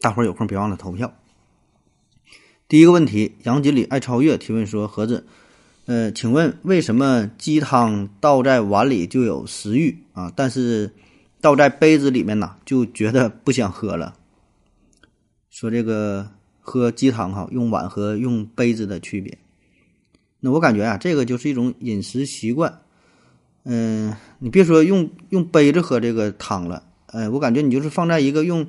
大伙儿有空别忘了投票。第一个问题，杨锦鲤爱超越提问说：“盒子，呃，请问为什么鸡汤倒在碗里就有食欲啊，但是倒在杯子里面呢就觉得不想喝了？”说这个喝鸡汤哈，用碗和用杯子的区别。那我感觉啊，这个就是一种饮食习惯。嗯，你别说用用杯子喝这个汤了，呃，我感觉你就是放在一个用。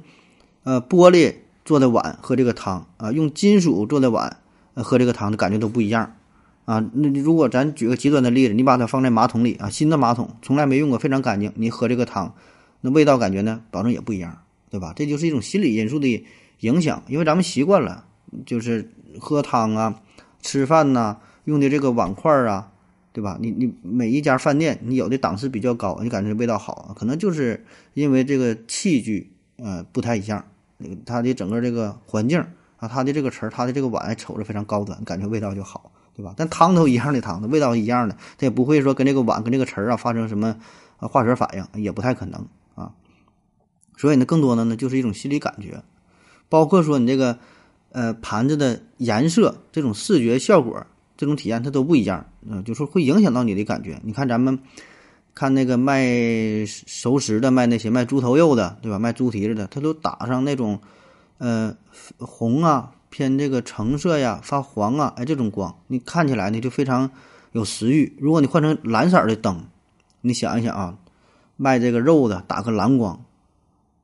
呃，玻璃做的碗喝这个汤啊，用金属做的碗喝这个汤的感觉都不一样啊。那如果咱举个极端的例子，你把它放在马桶里啊，新的马桶从来没用过，非常干净，你喝这个汤，那味道感觉呢，保证也不一样，对吧？这就是一种心理因素的影响，因为咱们习惯了，就是喝汤啊、吃饭呐用的这个碗筷啊，对吧？你你每一家饭店，你有的档次比较高，你感觉味道好，可能就是因为这个器具呃不太一样。它的整个这个环境啊，它的这个词儿，它的这个碗瞅着非常高端，感觉味道就好，对吧？但汤都一样的汤，味道一样的，它也不会说跟这个碗跟这个词儿啊发生什么化学反应，也不太可能啊。所以呢，更多的呢就是一种心理感觉，包括说你这个呃盘子的颜色，这种视觉效果，这种体验它都不一样，嗯，就是会影响到你的感觉。你看咱们。看那个卖熟食的，卖那些卖猪头肉的，对吧？卖猪蹄子的，他都打上那种，呃，红啊，偏这个橙色呀，发黄啊，哎，这种光，你看起来呢就非常有食欲。如果你换成蓝色的灯，你想一想啊，卖这个肉的打个蓝光，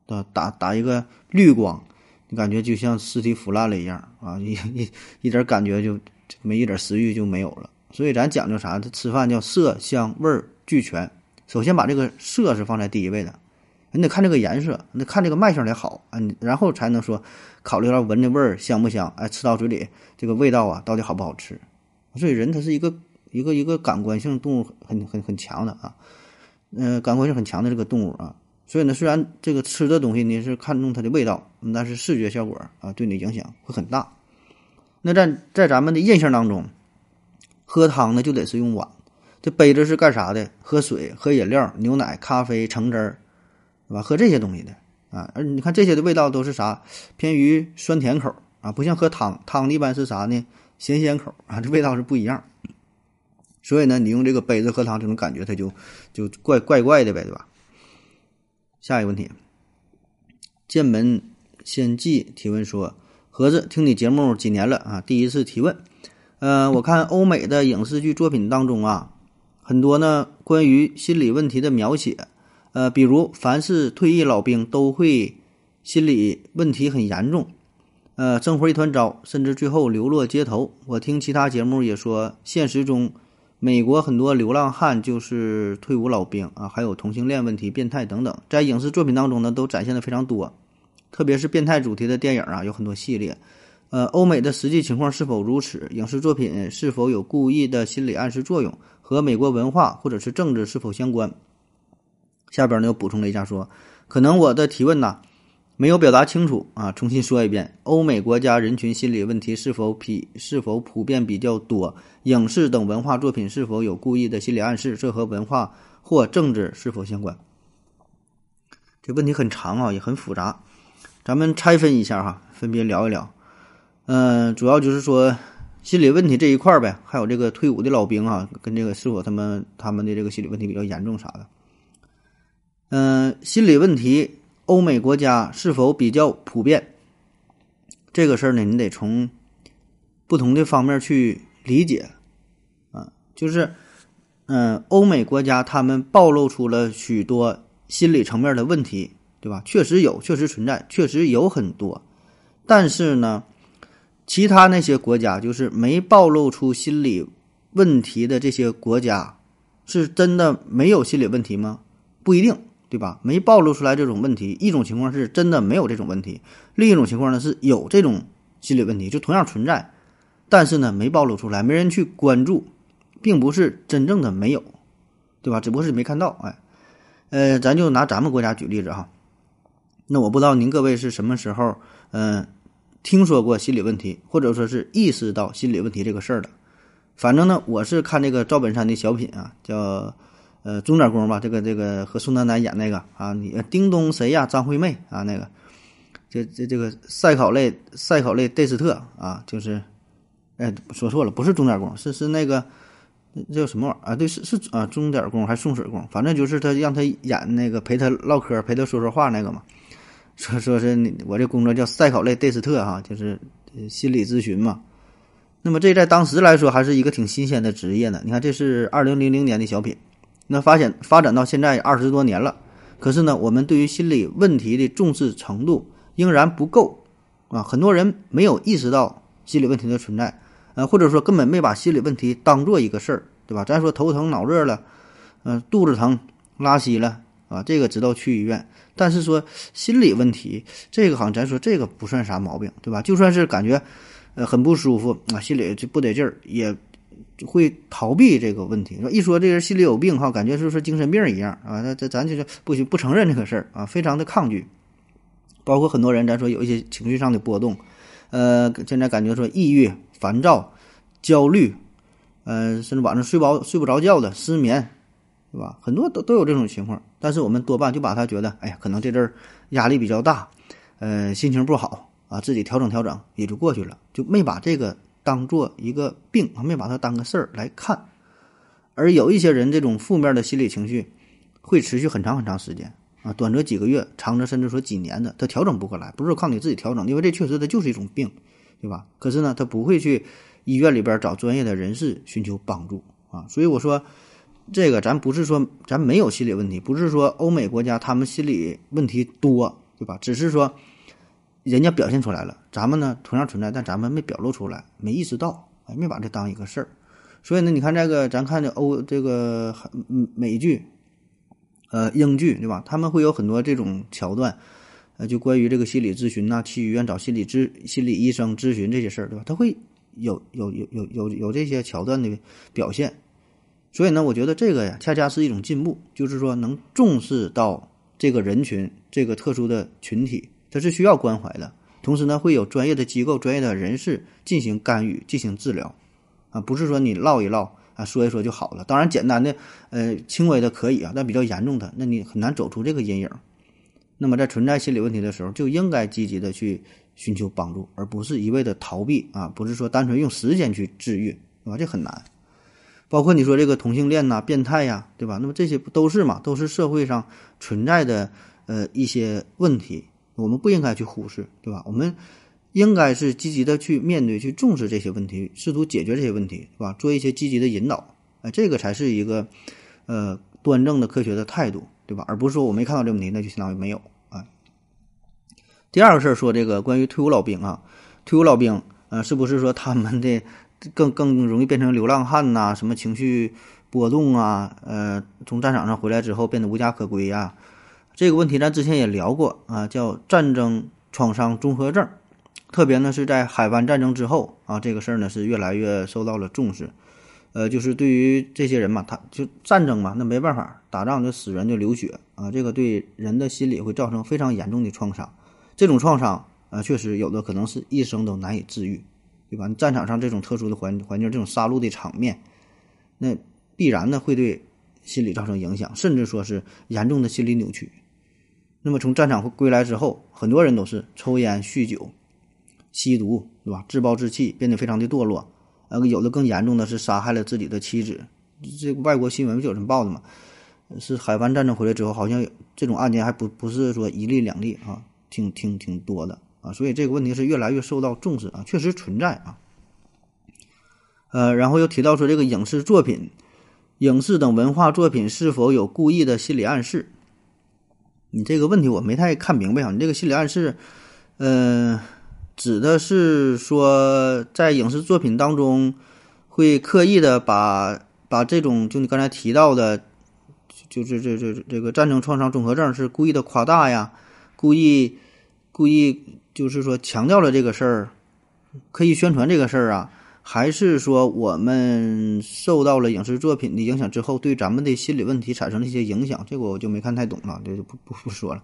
打打打一个绿光，你感觉就像尸体腐烂了一样啊，一一一点感觉就没一点食欲就没有了。所以咱讲究啥？这吃饭叫色香味俱全。首先把这个色是放在第一位的，你得看这个颜色，你看这个卖相得好啊，然后才能说考虑到闻的味儿香不香，哎，吃到嘴里这个味道啊到底好不好吃。所以人他是一个一个一个感官性动物，很很很强的啊，嗯，感官性很强的这个动物啊。所以呢，虽然这个吃的东西你是看重它的味道，但是视觉效果啊对你影响会很大。那在在咱们的印象当中，喝汤呢就得是用碗。这杯子是干啥的？喝水、喝饮料、牛奶、咖啡、橙汁儿，对吧？喝这些东西的啊。而你看这些的味道都是啥？偏于酸甜口啊，不像喝汤，汤一般是啥呢？咸鲜口啊，这味道是不一样。所以呢，你用这个杯子喝汤，这种感觉它就就怪怪怪的呗，对吧？下一个问题，剑门仙记提问说：盒子听你节目几年了啊？第一次提问。呃，我看欧美的影视剧作品当中啊。很多呢，关于心理问题的描写，呃，比如凡是退役老兵都会心理问题很严重，呃，生活一团糟，甚至最后流落街头。我听其他节目也说，现实中美国很多流浪汉就是退伍老兵啊，还有同性恋问题、变态等等，在影视作品当中呢，都展现的非常多，特别是变态主题的电影啊，有很多系列。呃，欧美的实际情况是否如此？影视作品是否有故意的心理暗示作用？和美国文化或者是政治是否相关？下边呢又补充了一下，说可能我的提问呢没有表达清楚啊，重新说一遍：欧美国家人群心理问题是否比是否普遍比较多？影视等文化作品是否有故意的心理暗示？这和文化或政治是否相关？这问题很长啊，也很复杂，咱们拆分一下哈，分别聊一聊。嗯，主要就是说心理问题这一块儿呗，还有这个退伍的老兵啊，跟这个是否他们他们的这个心理问题比较严重啥的。嗯，心理问题，欧美国家是否比较普遍？这个事儿呢，你得从不同的方面去理解啊。就是，嗯，欧美国家他们暴露出了许多心理层面的问题，对吧？确实有，确实存在，确实有很多，但是呢。其他那些国家，就是没暴露出心理问题的这些国家，是真的没有心理问题吗？不一定，对吧？没暴露出来这种问题，一种情况是真的没有这种问题，另一种情况呢是有这种心理问题，就同样存在，但是呢没暴露出来，没人去关注，并不是真正的没有，对吧？只不过是没看到。哎，呃，咱就拿咱们国家举例子哈。那我不知道您各位是什么时候嗯听说过心理问题，或者说是意识到心理问题这个事儿的。反正呢，我是看这个赵本山的小品啊，叫。呃，钟点工吧，这个这个和宋丹丹演那个啊，你叮咚谁呀？张惠妹啊，那个，这这这个赛考类赛考类戴斯特啊，就是，哎，说错了，不是钟点工，是是那个，这叫什么玩意儿啊？对，是是啊，钟点工还是送水工？反正就是他让他演那个陪他唠嗑、陪他说说话那个嘛。说说是我这工作叫赛考类戴斯特哈，就是心理咨询嘛。那么这在当时来说还是一个挺新鲜的职业呢。你看，这是二零零零年的小品。那发现发展到现在二十多年了，可是呢，我们对于心理问题的重视程度仍然不够啊！很多人没有意识到心理问题的存在，呃，或者说根本没把心理问题当做一个事儿，对吧？咱说头疼脑热了，嗯，肚子疼、拉稀了啊，这个知道去医院。但是说心理问题，这个好像咱说这个不算啥毛病，对吧？就算是感觉呃很不舒服啊，心里就不得劲儿也。会逃避这个问题，说一说这人心里有病哈，感觉就是精神病一样啊。那这咱就是不不承认这个事儿啊，非常的抗拒。包括很多人，咱说有一些情绪上的波动，呃，现在感觉说抑郁、烦躁、焦虑，呃，甚至晚上睡不着睡不着觉的失眠，对吧？很多都都有这种情况。但是我们多半就把他觉得，哎呀，可能这阵儿压力比较大，呃，心情不好啊，自己调整调整也就过去了，就没把这个。当做一个病，没把它当个事儿来看，而有一些人这种负面的心理情绪会持续很长很长时间啊，短则几个月，长则甚至说几年的，他调整不过来，不是靠你自己调整，因为这确实它就是一种病，对吧？可是呢，他不会去医院里边找专业的人士寻求帮助啊，所以我说这个咱不是说咱没有心理问题，不是说欧美国家他们心理问题多，对吧？只是说。人家表现出来了，咱们呢同样存在，但咱们没表露出来，没意识到，哎，没把这当一个事儿。所以呢，你看这个，咱看这欧这个美剧，呃，英剧，对吧？他们会有很多这种桥段，呃，就关于这个心理咨询呐，去医院找心理咨心理医生咨询这些事儿，对吧？他会有有有有有有这些桥段的表现。所以呢，我觉得这个呀，恰恰是一种进步，就是说能重视到这个人群，这个特殊的群体。它是需要关怀的，同时呢，会有专业的机构、专业的人士进行干预、进行治疗，啊，不是说你唠一唠啊，说一说就好了。当然，简单的、呃，轻微的可以啊，但比较严重的，那你很难走出这个阴影。那么，在存在心理问题的时候，就应该积极的去寻求帮助，而不是一味的逃避啊，不是说单纯用时间去治愈，啊？这很难。包括你说这个同性恋呐、变态呀，对吧？那么这些不都是嘛？都是社会上存在的呃一些问题。我们不应该去忽视，对吧？我们应该是积极的去面对、去重视这些问题，试图解决这些问题，是吧？做一些积极的引导，哎，这个才是一个呃端正的、科学的态度，对吧？而不是说我没看到这问题，那就相当于没有啊。第二个事儿说这个关于退伍老兵啊，退伍老兵呃，是不是说他们的更更容易变成流浪汉呐？什么情绪波动啊？呃，从战场上回来之后变得无家可归呀？这个问题咱之前也聊过啊，叫战争创伤综合症，特别呢是在海湾战争之后啊，这个事儿呢是越来越受到了重视。呃，就是对于这些人嘛，他就战争嘛，那没办法，打仗就死人就流血啊，这个对人的心理会造成非常严重的创伤。这种创伤啊，确实有的可能是一生都难以治愈，对吧？战场上这种特殊的环环境，这种杀戮的场面，那必然呢会对心理造成影响，甚至说是严重的心理扭曲。那么从战场归来之后，很多人都是抽烟、酗酒、吸毒，对吧？自暴自弃，变得非常的堕落。呃，有的更严重的是杀害了自己的妻子。这外国新闻不就这么报的吗？是海湾战争回来之后，好像这种案件还不不是说一例两例啊，挺挺挺多的啊。所以这个问题是越来越受到重视啊，确实存在啊。呃，然后又提到说这个影视作品、影视等文化作品是否有故意的心理暗示？你这个问题我没太看明白啊！你这个心理暗示，嗯，指的是说在影视作品当中会刻意的把把这种就你刚才提到的，就是这这这个战争创伤综合症是故意的夸大呀，故意故意就是说强调了这个事儿，可以宣传这个事儿啊，还是说我们受到了影视作品的影响之后，对咱们的心理问题产生了一些影响？这个我就没看太懂了，这就不不不说了。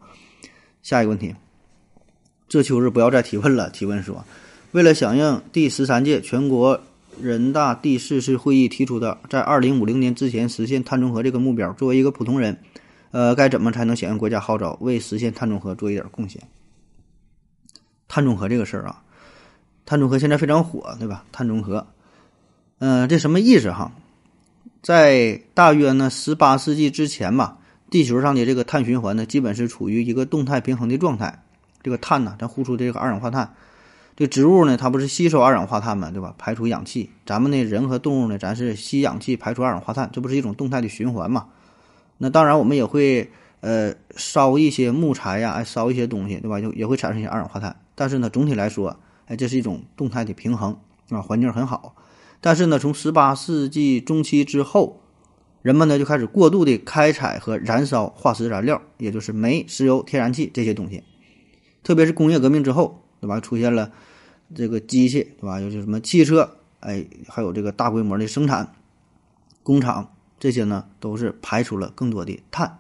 下一个问题，这秋日不要再提问了。提问说，为了响应第十三届全国人大第四次会议提出的在二零五零年之前实现碳中和这个目标，作为一个普通人，呃，该怎么才能响应国家号召，为实现碳中和做一点贡献？碳中和这个事儿啊。碳中和现在非常火，对吧？碳中和，嗯，这什么意思哈？在大约呢十八世纪之前吧，地球上的这个碳循环呢，基本是处于一个动态平衡的状态。这个碳呢，咱呼出这个二氧化碳，这植物呢，它不是吸收二氧化碳嘛，对吧？排出氧气。咱们呢，人和动物呢，咱是吸氧气，排出二氧化碳，这不是一种动态的循环嘛？那当然，我们也会呃烧一些木材呀，哎，烧一些东西，对吧？就也会产生一些二氧化碳。但是呢，总体来说。哎，这是一种动态的平衡啊，环境很好。但是呢，从十八世纪中期之后，人们呢就开始过度的开采和燃烧化石燃料，也就是煤、石油、天然气这些东西。特别是工业革命之后，对吧？出现了这个机械，对吧？尤其什么汽车，哎，还有这个大规模的生产工厂，这些呢都是排出了更多的碳。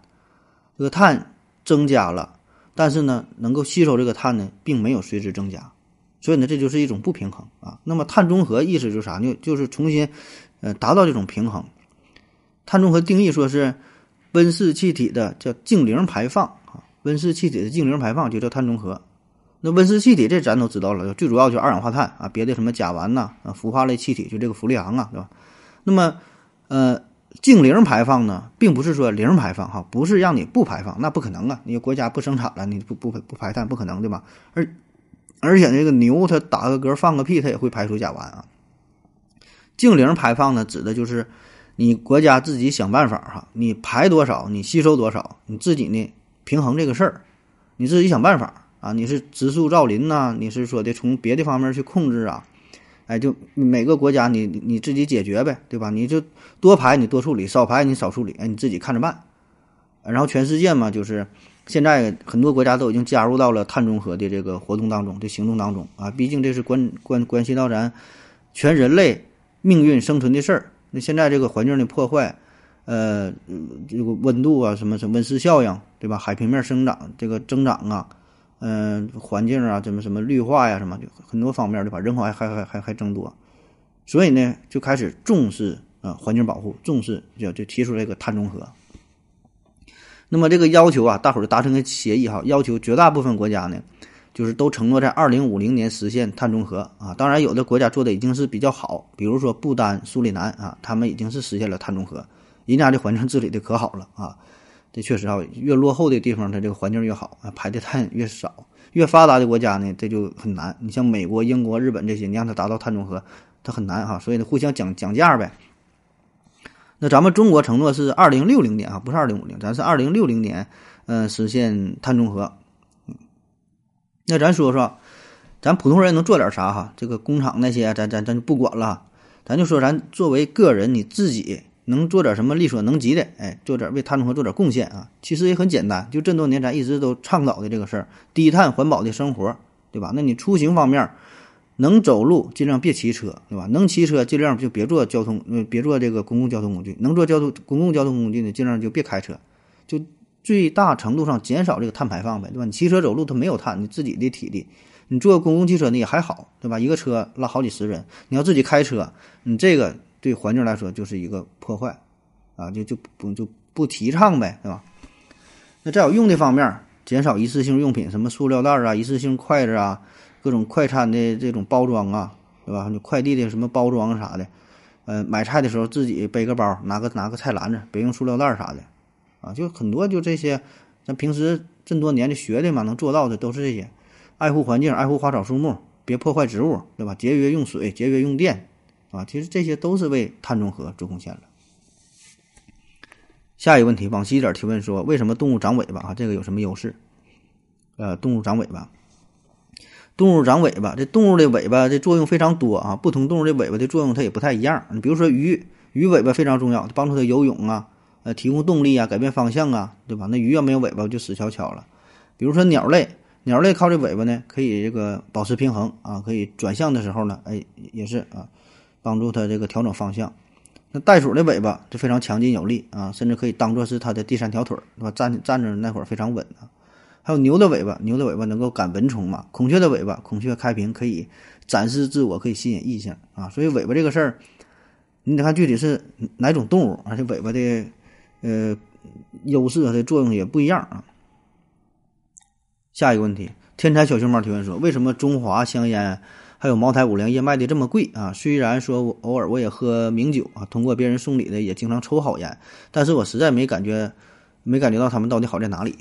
这个碳增加了，但是呢，能够吸收这个碳呢，并没有随之增加。所以呢，这就是一种不平衡啊。那么碳中和意思就是啥呢？就是重新，呃，达到这种平衡。碳中和定义说是温室气体的叫净零排放啊，温室气体的净零排放就叫碳中和。那温室气体这咱都知道了，最主要就二氧化碳啊，别的什么甲烷呐啊，氟化类气体就这个氟利昂啊，对吧？那么，呃，净零排放呢，并不是说零排放哈，不是让你不排放，那不可能啊，你国家不生产了，你不不不排碳不可能对吧？而而且这个牛它打个嗝放个屁，它也会排出甲烷啊。净零排放呢，指的就是你国家自己想办法哈，你排多少，你吸收多少，你自己呢平衡这个事儿，你自己想办法啊。你是植树造林呐，你是说的从别的方面去控制啊？哎，就每个国家你你自己解决呗，对吧？你就多排你多处理，少排你少处理，哎，你自己看着办。然后全世界嘛，就是。现在很多国家都已经加入到了碳中和的这个活动当中，的行动当中啊，毕竟这是关关关系到咱全人类命运生存的事儿。那现在这个环境的破坏，呃，这个温度啊，什么什么温室效应，对吧？海平面生长这个增长啊，嗯，环境啊，什么什么绿化呀，什么就很多方面对吧？人口还还还还还增多，所以呢，就开始重视啊环境保护，重视就就提出这个碳中和。那么这个要求啊，大伙儿就达成个协议哈，要求绝大部分国家呢，就是都承诺在二零五零年实现碳中和啊。当然，有的国家做的已经是比较好，比如说不丹、苏里南啊，他们已经是实现了碳中和，人家的环境治理的可好了啊。确实啊，越落后的地方，它这个环境越好啊，排的碳越少。越发达的国家呢，这就很难。你像美国、英国、日本这些，你让它达到碳中和，它很难哈。所以呢，互相讲讲价呗。那咱们中国承诺是二零六零年啊，不是二零五零，咱是二零六零年，嗯，实现碳中和。嗯，那咱说说，咱普通人能做点啥哈？这个工厂那些，咱咱咱就不管了，咱就说咱作为个人，你自己能做点什么力所能及的，哎，做点为碳中和做点贡献啊。其实也很简单，就这么多年咱一直都倡导的这个事儿，低碳环保的生活，对吧？那你出行方面。能走路尽量别骑车，对吧？能骑车尽量就别坐交通，呃，别坐这个公共交通工具。能坐交通公共交通工具呢，尽量就别开车，就最大程度上减少这个碳排放呗，对吧？你骑车走路它没有碳，你自己的体力，你坐公共汽车呢也还好，对吧？一个车拉好几十人，你要自己开车，你这个对环境来说就是一个破坏，啊，就就不就不提倡呗，对吧？那再有用的方面，减少一次性用品，什么塑料袋啊、一次性筷子啊。各种快餐的这种包装啊，对吧？你快递的什么包装啥的，呃，买菜的时候自己背个包，拿个拿个菜篮子，别用塑料袋啥的，啊，就很多就这些，咱平时这么多年的学的嘛，能做到的都是这些，爱护环境，爱护花草树木，别破坏植物，对吧？节约用水，节约用电，啊，其实这些都是为碳中和做贡献了。下一个问题，往西点提问说，为什么动物长尾巴啊？这个有什么优势？呃，动物长尾巴。动物长尾巴，这动物的尾巴的作用非常多啊，不同动物的尾巴的作用它也不太一样。你比如说鱼，鱼尾巴非常重要，帮助它游泳啊，呃，提供动力啊，改变方向啊，对吧？那鱼要没有尾巴就死翘翘了。比如说鸟类，鸟类靠这尾巴呢，可以这个保持平衡啊，可以转向的时候呢，哎，也是啊，帮助它这个调整方向。那袋鼠的尾巴就非常强劲有力啊，甚至可以当做是它的第三条腿儿，对吧？站站着那会儿非常稳啊。还有牛的尾巴，牛的尾巴能够赶蚊虫嘛？孔雀的尾巴，孔雀开屏可以展示自我，可以吸引异性啊。所以尾巴这个事儿，你得看具体是哪种动物，而且尾巴的呃优势和的作用也不一样啊。下一个问题，天才小熊猫提问说：为什么中华香烟？还有茅台、五粮液卖的这么贵啊！虽然说我偶尔我也喝名酒啊，通过别人送礼的也经常抽好烟，但是我实在没感觉，没感觉到他们到底好在哪里。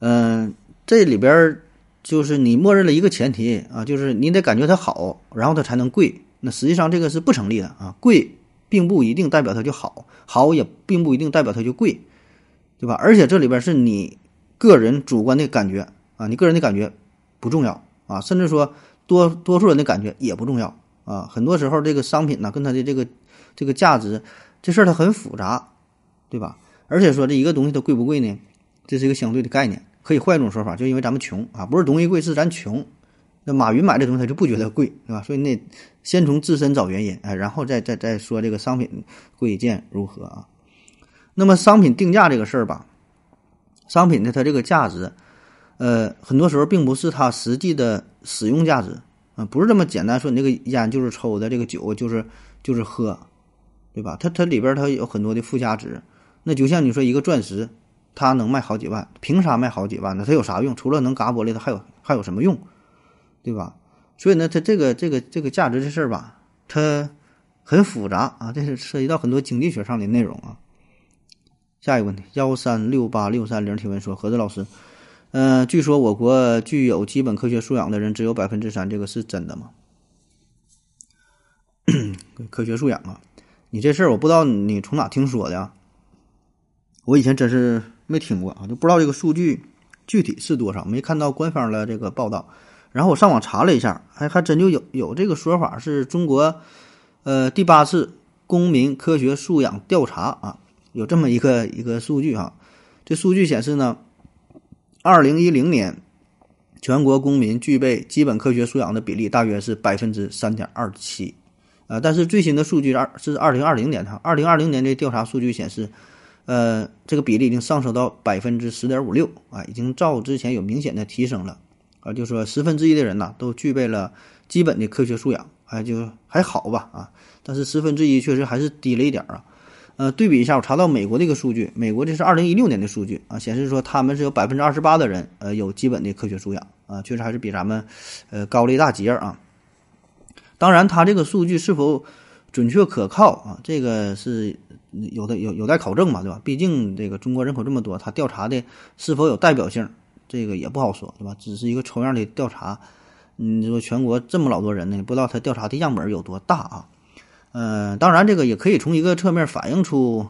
嗯，这里边就是你默认了一个前提啊，就是你得感觉它好，然后它才能贵。那实际上这个是不成立的啊，贵并不一定代表它就好，好也并不一定代表它就贵，对吧？而且这里边是你个人主观的感觉啊，你个人的感觉不重要。啊，甚至说多多数人的感觉也不重要啊。很多时候，这个商品呢，跟它的这个这个价值这事儿它很复杂，对吧？而且说这一个东西它贵不贵呢？这是一个相对的概念。可以换一种说法，就因为咱们穷啊，不是东西贵，是咱穷。那马云买这东西他就不觉得贵，对吧？所以你得先从自身找原因，哎，然后再再再说这个商品贵贱如何啊？那么商品定价这个事儿吧，商品的它这个价值。呃，很多时候并不是它实际的使用价值啊，不是这么简单说，你这个烟就是抽的，这个酒就是就是喝，对吧？它它里边它有很多的附加值。那就像你说一个钻石，它能卖好几万，凭啥卖好几万呢？它有啥用？除了能嘎玻璃，它还有还有什么用？对吧？所以呢，它这个这个这个价值这事儿吧，它很复杂啊，这是涉及到很多经济学上的内容啊。下一个问题，幺三六八六三零提问说，何子老师。嗯，据说我国具有基本科学素养的人只有百分之三，这个是真的吗？科学素养啊，你这事儿我不知道你从哪听说的啊。我以前真是没听过啊，就不知道这个数据具体是多少，没看到官方的这个报道。然后我上网查了一下，还还真就有有这个说法，是中国呃第八次公民科学素养调查啊，有这么一个一个数据哈。这数据显示呢。二零一零年，全国公民具备基本科学素养的比例大约是百分之三点二七，呃，但是最新的数据二是二零二零年哈，二零二零年的调查数据显示，呃，这个比例已经上升到百分之十点五六啊，已经照之前有明显的提升了。啊，就说十分之一的人呐都具备了基本的科学素养，哎，就还好吧啊，但是十分之一确实还是低了一点啊。呃，对比一下，我查到美国的一个数据，美国这是二零一六年的数据啊，显示说他们是有百分之二十八的人，呃，有基本的科学素养啊，确实还是比咱们，呃，高了一大截啊。当然，他这个数据是否准确可靠啊，这个是有的有有待考证嘛，对吧？毕竟这个中国人口这么多，他调查的是否有代表性，这个也不好说，对吧？只是一个抽样的调查，你说全国这么老多人呢，不知道他调查的样本有多大啊？嗯，当然，这个也可以从一个侧面反映出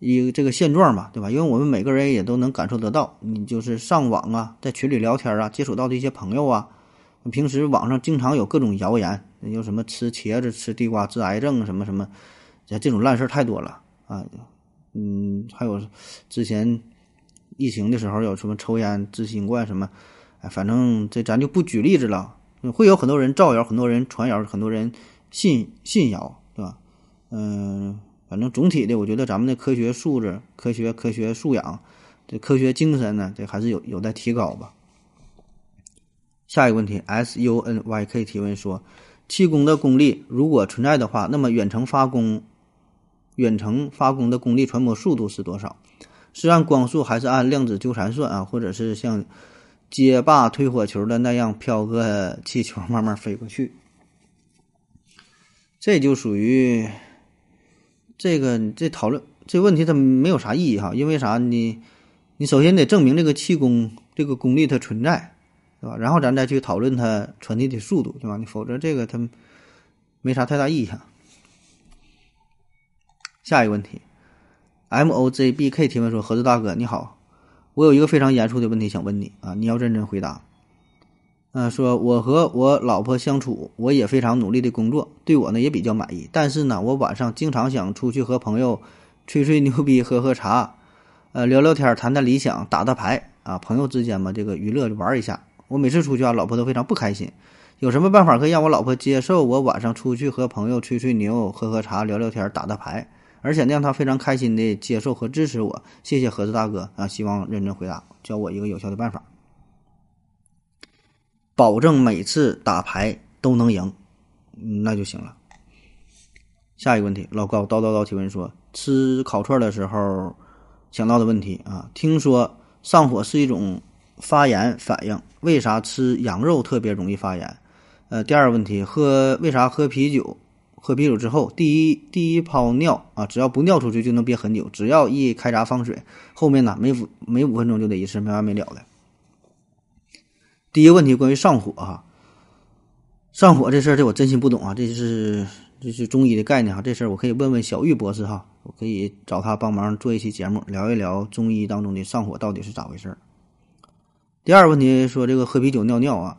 一个这个现状嘛，对吧？因为我们每个人也都能感受得到，你就是上网啊，在群里聊天啊，接触到的一些朋友啊，平时网上经常有各种谣言，有什么吃茄子、吃地瓜治癌症什么什么，这这种烂事儿太多了啊。嗯，还有之前疫情的时候有什么抽烟治新冠什么，哎，反正这咱就不举例子了，会有很多人造谣，很多人传谣，很多人信信谣。嗯，反正总体的，我觉得咱们的科学素质、科学科学素养、这科学精神呢，这还是有有待提高吧。下一个问题，S U N Y K 提问说，气功的功力如果存在的话，那么远程发功、远程发功的功力传播速度是多少？是按光速还是按量子纠缠算啊？或者是像街霸推火球的那样飘个气球慢慢飞过去？这就属于这个这讨论这问题，它没有啥意义哈。因为啥？你你首先得证明这个气功这个功力它存在，对吧？然后咱再去讨论它传递的速度，对吧？你否则这个它没啥太大意义哈。下一个问题，M O J B K 提问说：“盒子大哥你好，我有一个非常严肃的问题想问你啊，你要认真回答。”嗯，说我和我老婆相处，我也非常努力的工作，对我呢也比较满意。但是呢，我晚上经常想出去和朋友吹吹牛逼、喝喝茶，呃，聊聊天、谈谈理想、打打牌啊，朋友之间嘛，这个娱乐玩一下。我每次出去啊，老婆都非常不开心。有什么办法可以让我老婆接受我晚上出去和朋友吹吹牛、喝喝茶、聊聊天、打打牌，而且让她非常开心的接受和支持我？谢谢盒子大哥啊，希望认真回答，教我一个有效的办法，保证每次打牌都能赢，那就行了。下一个问题，老高叨叨叨提问说：吃烤串的时候想到的问题啊，听说上火是一种发炎反应，为啥吃羊肉特别容易发炎？呃，第二个问题，喝为啥喝啤酒？喝啤酒之后，第一第一泡尿啊，只要不尿出去就能憋很久，只要一开闸放水，后面呢每五每五分钟就得一次，没完没了的。第一个问题关于上火哈，上火这事儿这我真心不懂啊，这是。这是中医的概念哈，这事儿我可以问问小玉博士哈，我可以找他帮忙做一期节目，聊一聊中医当中的上火到底是咋回事儿。第二个问题说这个喝啤酒尿尿啊，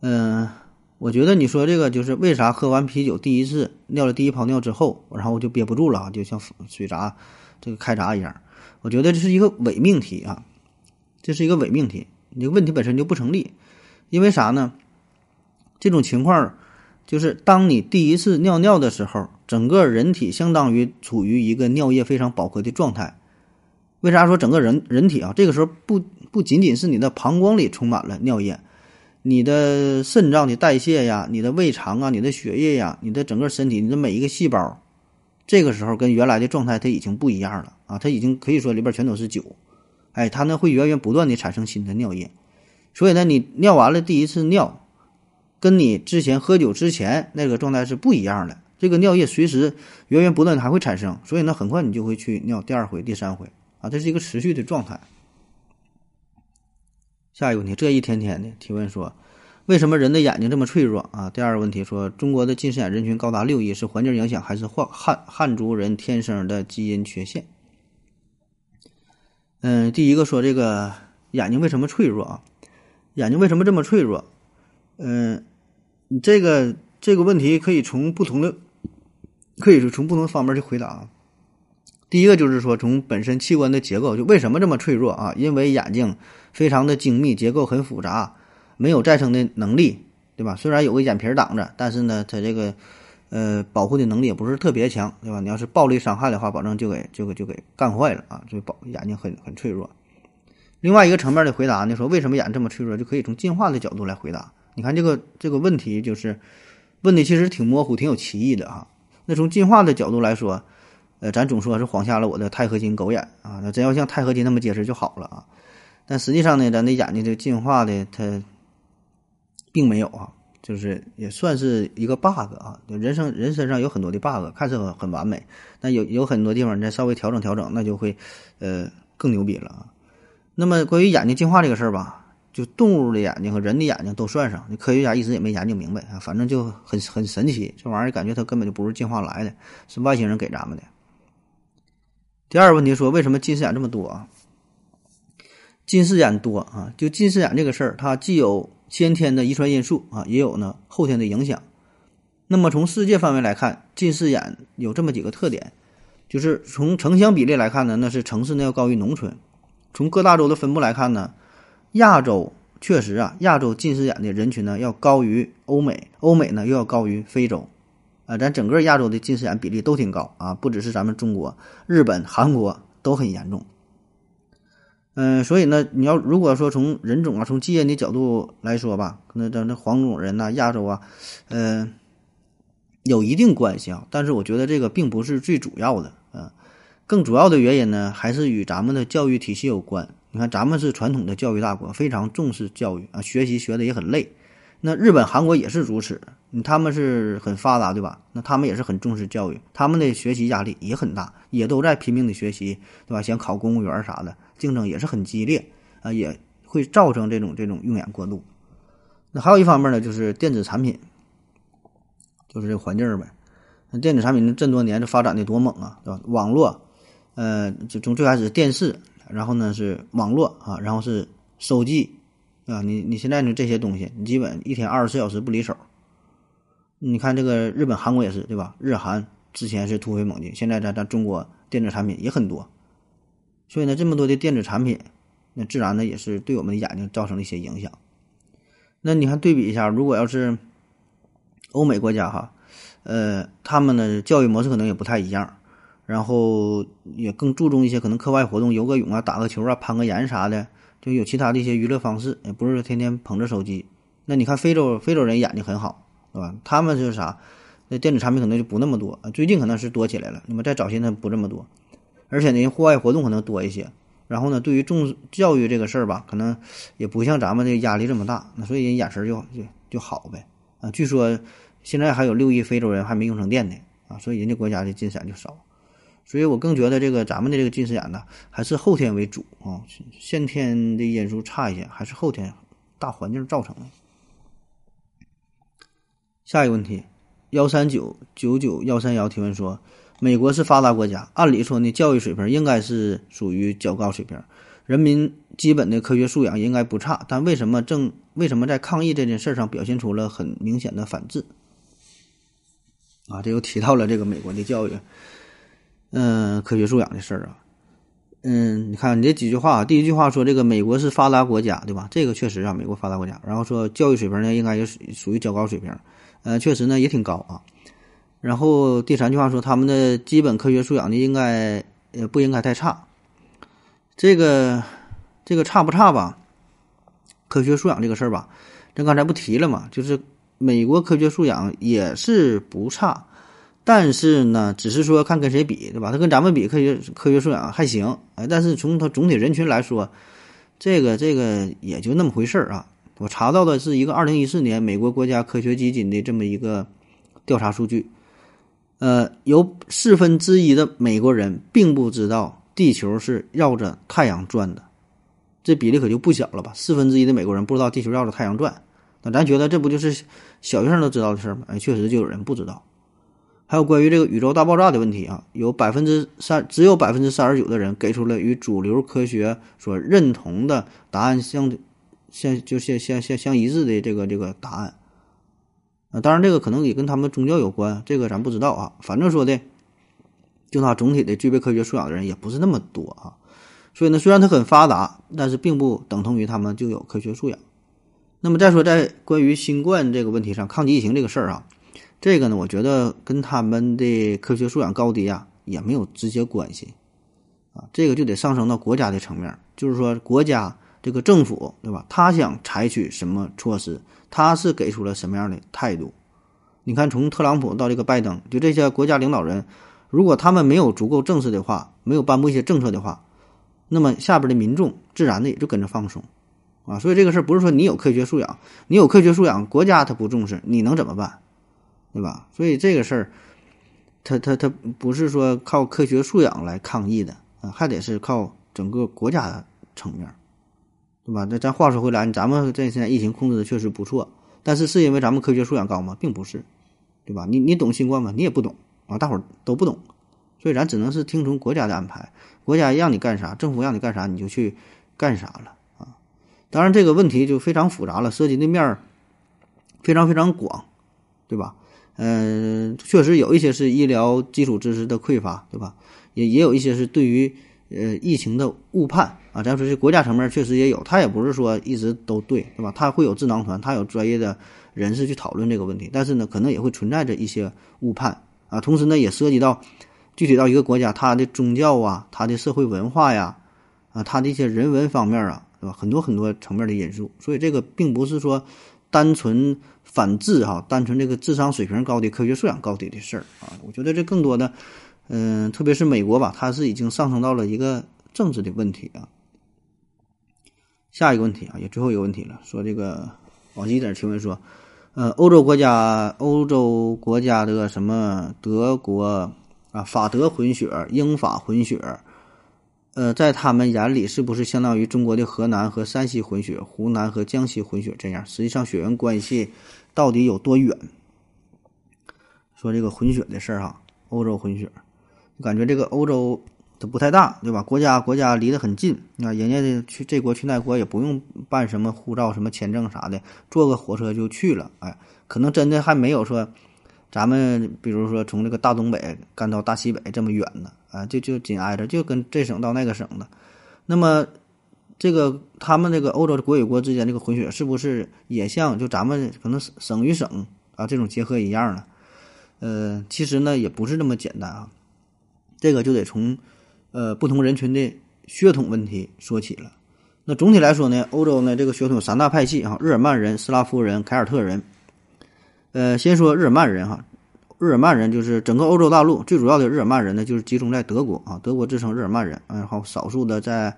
嗯，我觉得你说这个就是为啥喝完啤酒第一次尿了第一泡尿之后，然后我就憋不住了啊，就像水闸这个开闸一样，我觉得这是一个伪命题啊，这是一个伪命题，你问题本身就不成立，因为啥呢？这种情况。就是当你第一次尿尿的时候，整个人体相当于处于一个尿液非常饱和的状态。为啥说整个人人体啊？这个时候不不仅仅是你的膀胱里充满了尿液，你的肾脏的代谢呀，你的胃肠啊，你的血液呀，你的整个身体，你的每一个细胞，这个时候跟原来的状态它已经不一样了啊！它已经可以说里边全都是酒，哎，它呢会源源不断的产生新的尿液，所以呢，你尿完了第一次尿。跟你之前喝酒之前那个状态是不一样的，这个尿液随时源源不断的还会产生，所以呢，很快你就会去尿第二回、第三回啊，这是一个持续的状态。下一个问题，这一天天的提问说，为什么人的眼睛这么脆弱啊？第二个问题说，中国的近视眼人群高达六亿，是环境影响还是汉汉汉族人天生的基因缺陷？嗯，第一个说这个眼睛为什么脆弱啊？眼睛为什么这么脆弱？嗯，你这个这个问题可以从不同的，可以是从不同的方面去回答。第一个就是说，从本身器官的结构，就为什么这么脆弱啊？因为眼睛非常的精密，结构很复杂，没有再生的能力，对吧？虽然有个眼皮挡着，但是呢，它这个呃保护的能力也不是特别强，对吧？你要是暴力伤害的话，保证就给就给就给干坏了啊！就保眼睛很很脆弱。另外一个层面的回答呢，说为什么眼睛这么脆弱，就可以从进化的角度来回答。你看这个这个问题，就是问的其实挺模糊、挺有歧义的哈。那从进化的角度来说，呃，咱总说是晃瞎了我的钛合金狗眼啊，那真要像钛合金那么结实就好了啊。但实际上呢，咱的眼睛这进化的它并没有啊，就是也算是一个 bug 啊。人生人身上有很多的 bug，看似很完美，但有有很多地方你再稍微调整调整，那就会呃更牛逼了啊。那么关于眼睛进化这个事儿吧。就动物的眼睛和人的眼睛都算上，科学家一直也没研究明白啊，反正就很很神奇，这玩意儿感觉它根本就不是进化来的，是外星人给咱们的。第二个问题说，为什么近视眼这么多啊？近视眼多啊，就近视眼这个事儿，它既有先天的遗传因素啊，也有呢后天的影响。那么从世界范围来看，近视眼有这么几个特点，就是从城乡比例来看呢，那是城市呢要高于农村；从各大洲的分布来看呢。亚洲确实啊，亚洲近视眼的人群呢要高于欧美，欧美呢又要高于非洲，啊，咱整个亚洲的近视眼比例都挺高啊，不只是咱们中国，日本、韩国都很严重。嗯，所以呢，你要如果说从人种啊，从基因的角度来说吧，可能咱这黄种人呐，亚洲啊，嗯，有一定关系啊，但是我觉得这个并不是最主要的，啊，更主要的原因呢，还是与咱们的教育体系有关。你看，咱们是传统的教育大国，非常重视教育啊，学习学的也很累。那日本、韩国也是如此，他们是很发达，对吧？那他们也是很重视教育，他们的学习压力也很大，也都在拼命的学习，对吧？想考公务员啥的，竞争也是很激烈啊，也会造成这种这种用眼过度。那还有一方面呢，就是电子产品，就是这个环境呗。那电子产品这么多年这发展的多猛啊，对吧？网络，呃，就从最开始电视。然后呢是网络啊，然后是手机啊，你你现在呢这些东西，你基本一天二十四小时不离手。你看这个日本、韩国也是对吧？日韩之前是突飞猛进，现在咱咱中国电子产品也很多，所以呢这么多的电子产品，那自然呢也是对我们的眼睛造成了一些影响。那你看对比一下，如果要是欧美国家哈，呃，他们的教育模式可能也不太一样，然后也更注重一些可能课外活动，游个泳啊、打个球啊、攀个岩啥的，就有其他的一些娱乐方式，也不是天天捧着手机。那你看非洲非洲人眼睛很好，对吧？他们就是啥，那电子产品可能就不那么多，最近可能是多起来了。那么在早些呢不这么多，而且呢，户外活动可能多一些。然后呢，对于重教育这个事儿吧，可能也不像咱们这压力这么大，那所以人眼神就就就好呗。啊，据说现在还有六亿非洲人还没用上电呢，啊，所以人家国家的近视眼就少。所以我更觉得这个咱们的这个近视眼呢，还是后天为主啊，先天的因素差一些，还是后天大环境造成的。下一个问题，幺三九九九幺三幺提问说。美国是发达国家，按理说呢，教育水平应该是属于较高水平，人民基本的科学素养应该不差，但为什么正为什么在抗疫这件事上表现出了很明显的反制？啊，这又提到了这个美国的教育，嗯，科学素养的事儿啊，嗯，你看你这几句话，第一句话说这个美国是发达国家，对吧？这个确实啊，美国发达国家，然后说教育水平呢应该也属属于较高水平，呃，确实呢也挺高啊。然后第三句话说，他们的基本科学素养呢，应该呃不应该太差。这个这个差不差吧？科学素养这个事儿吧，咱刚才不提了嘛，就是美国科学素养也是不差，但是呢，只是说看跟谁比，对吧？他跟咱们比，科学科学素养还行，哎，但是从他总体人群来说，这个这个也就那么回事儿啊。我查到的是一个二零一四年美国国家科学基金的这么一个调查数据。呃，有四分之一的美国人并不知道地球是绕着太阳转的，这比例可就不小了吧？四分之一的美国人不知道地球绕着太阳转，那咱觉得这不就是小学生都知道的事儿吗？哎，确实就有人不知道。还有关于这个宇宙大爆炸的问题啊，有百分之三，只有百分之三十九的人给出了与主流科学所认同的答案相相就相相相相一致的这个这个答案。啊，当然，这个可能也跟他们宗教有关，这个咱不知道啊。反正说的，就他总体的具备科学素养的人也不是那么多啊。所以呢，虽然他很发达，但是并不等同于他们就有科学素养。那么再说，在关于新冠这个问题上，抗击疫情这个事儿啊，这个呢，我觉得跟他们的科学素养高低啊也没有直接关系啊。这个就得上升到国家的层面，就是说国家这个政府，对吧？他想采取什么措施？他是给出了什么样的态度？你看，从特朗普到这个拜登，就这些国家领导人，如果他们没有足够正式的话，没有颁布一些政策的话，那么下边的民众自然的也就跟着放松啊。所以这个事儿不是说你有科学素养，你有科学素养，国家他不重视，你能怎么办？对吧？所以这个事儿，他他他不是说靠科学素养来抗议的啊，还得是靠整个国家的层面。对吧？那咱话说回来，咱们这现在疫情控制的确实不错，但是是因为咱们科学素养高吗？并不是，对吧？你你懂新冠吗？你也不懂啊，大伙儿都不懂，所以咱只能是听从国家的安排，国家让你干啥，政府让你干啥，你就去干啥了啊。当然，这个问题就非常复杂了，涉及的面儿非常非常广，对吧？嗯，确实有一些是医疗基础知识的匮乏，对吧？也也有一些是对于呃疫情的误判。啊，咱说这国家层面确实也有，他也不是说一直都对，对吧？他会有智囊团，他有专业的人士去讨论这个问题，但是呢，可能也会存在着一些误判啊。同时呢，也涉及到具体到一个国家，它的宗教啊，它的社会文化呀，啊，它的一些人文方面啊，对吧？很多很多层面的因素，所以这个并不是说单纯反智哈，单纯这个智商水平高低、科学素养高低的事儿啊。我觉得这更多的，嗯，特别是美国吧，它是已经上升到了一个政治的问题啊。下一个问题啊，也最后一个问题了。说这个往期点提问说，呃，欧洲国家，欧洲国家这个什么德国啊，法德混血，英法混血，呃，在他们眼里是不是相当于中国的河南和山西混血，湖南和江西混血这样？实际上血缘关系到底有多远？说这个混血的事儿哈，欧洲混血，感觉这个欧洲。它不太大，对吧？国家国家离得很近，那人家去这国去那国也不用办什么护照、什么签证啥的，坐个火车就去了。哎，可能真的还没有说咱们，比如说从这个大东北干到大西北这么远呢。啊，就就紧挨着，就跟这省到那个省的。那么这个他们这个欧洲的国与国之间这个混血是不是也像就咱们可能省与省啊这种结合一样呢？呃，其实呢也不是这么简单啊，这个就得从呃不同人群的血统问题说起了。那总体来说呢，欧洲呢这个血统三大派系啊，日耳曼人、斯拉夫人、凯尔特人。呃，先说日耳曼人哈，日耳曼人就是整个欧洲大陆最主要的日耳曼人呢，就是集中在德国啊，德国自称日耳曼人，然后少数的在。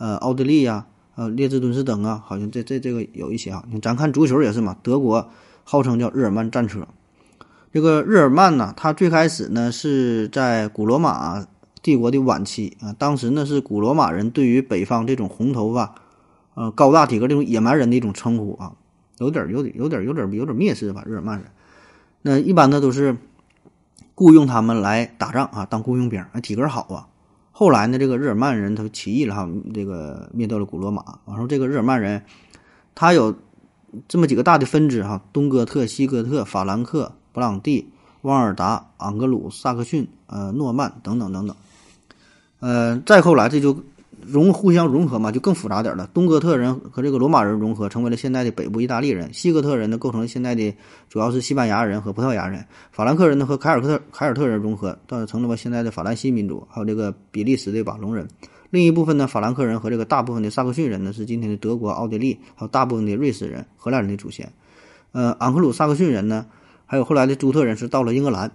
呃，奥地利呀，呃，列支敦士登啊，好像这这这个有一些啊。咱看足球也是嘛，德国号称叫日耳曼战车。这个日耳曼呢，它最开始呢是在古罗马帝国的晚期啊，当时呢是古罗马人对于北方这种红头发、呃高大体格这种野蛮人的一种称呼啊，有点有点有点有点有点蔑视吧，日耳曼人。那一般呢都是雇佣他们来打仗啊，当雇佣兵，体格好啊。后来呢，这个日耳曼人他起义了哈，这个灭掉了古罗马。然后这个日耳曼人，他有这么几个大的分支哈：东哥特、西哥特、法兰克、勃朗蒂、旺尔达、昂格鲁、萨克逊、呃诺曼等等等等。呃，再后来这就。融互相融合嘛，就更复杂点了。东哥特人和这个罗马人融合，成为了现在的北部意大利人。西哥特人呢，构成了现在的主要是西班牙人和葡萄牙人。法兰克人呢，和凯尔克特凯尔特人融合，到成了现在的法兰西民族。还有这个比利时的瓦隆人。另一部分呢，法兰克人和这个大部分的萨克逊人呢，是今天的德国、奥地利，还有大部分的瑞士人、荷兰人的祖先。呃，昂克鲁萨克逊人呢，还有后来的朱特人是到了英格兰。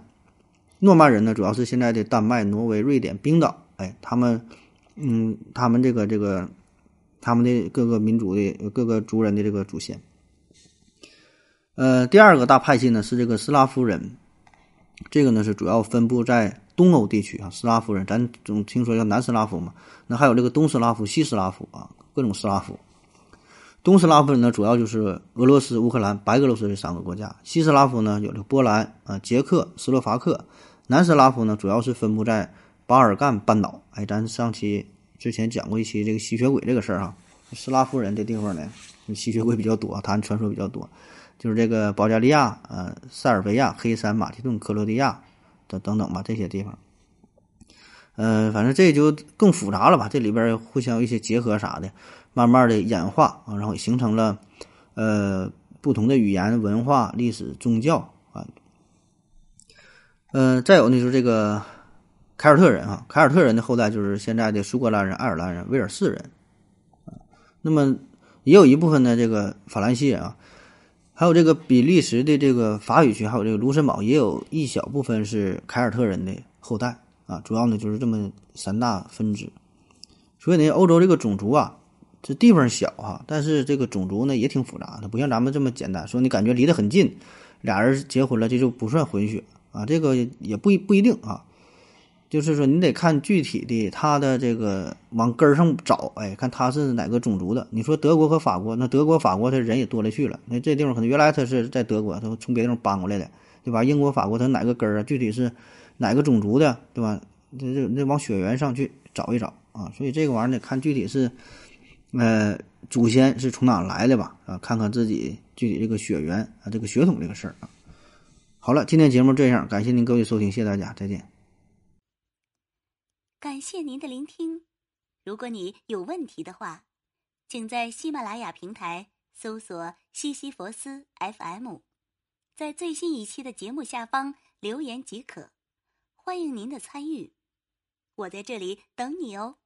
诺曼人呢，主要是现在的丹麦、挪威、瑞典、冰岛。哎，他们。嗯，他们这个这个，他们的各个民族的各个族人的这个祖先。呃，第二个大派系呢是这个斯拉夫人，这个呢是主要分布在东欧地区啊。斯拉夫人，咱总听说叫南斯拉夫嘛，那还有这个东斯拉夫、西斯拉夫啊，各种斯拉夫。东斯拉夫人呢，主要就是俄罗斯、乌克兰、白俄罗斯这三个国家。西斯拉夫呢，有这个波兰啊、捷克斯洛伐克。南斯拉夫呢，主要是分布在。巴尔干半岛，哎，咱上期之前讲过一期这个吸血鬼这个事儿哈，斯拉夫人这地方呢，吸血鬼比较多，他们传说比较多，就是这个保加利亚、呃，塞尔维亚、黑山、马其顿、克罗地亚等等等吧，这些地方，呃，反正这就更复杂了吧，这里边互相一些结合啥的，慢慢的演化啊，然后形成了呃不同的语言、文化、历史、宗教啊，呃，再有呢就是这个。凯尔特人啊，凯尔特人的后代就是现在的苏格兰人、爱尔兰人、威尔士人啊。那么也有一部分的这个法兰西人啊，还有这个比利时的这个法语区，还有这个卢森堡，也有一小部分是凯尔特人的后代啊。主要呢就是这么三大分支。所以呢，欧洲这个种族啊，这地方小哈，但是这个种族呢也挺复杂的，不像咱们这么简单。说你感觉离得很近，俩人结婚了，这就不算混血啊。这个也不一不一定啊。就是说，你得看具体的他的这个往根儿上找，哎，看他是哪个种族的。你说德国和法国，那德国、法国他人也多了去了。那这地方可能原来他是在德国，他从别地方搬过来的，对吧？英国、法国他哪个根儿啊？具体是哪个种族的，对吧？这这那往血缘上去找一找啊。所以这个玩意儿得看具体是，呃，祖先是从哪来的吧？啊，看看自己具体这个血缘啊，这个血统这个事儿啊。好了，今天节目这样，感谢您各位收听，谢谢大家，再见。感谢您的聆听。如果你有问题的话，请在喜马拉雅平台搜索“西西弗斯 FM”，在最新一期的节目下方留言即可。欢迎您的参与，我在这里等你哦。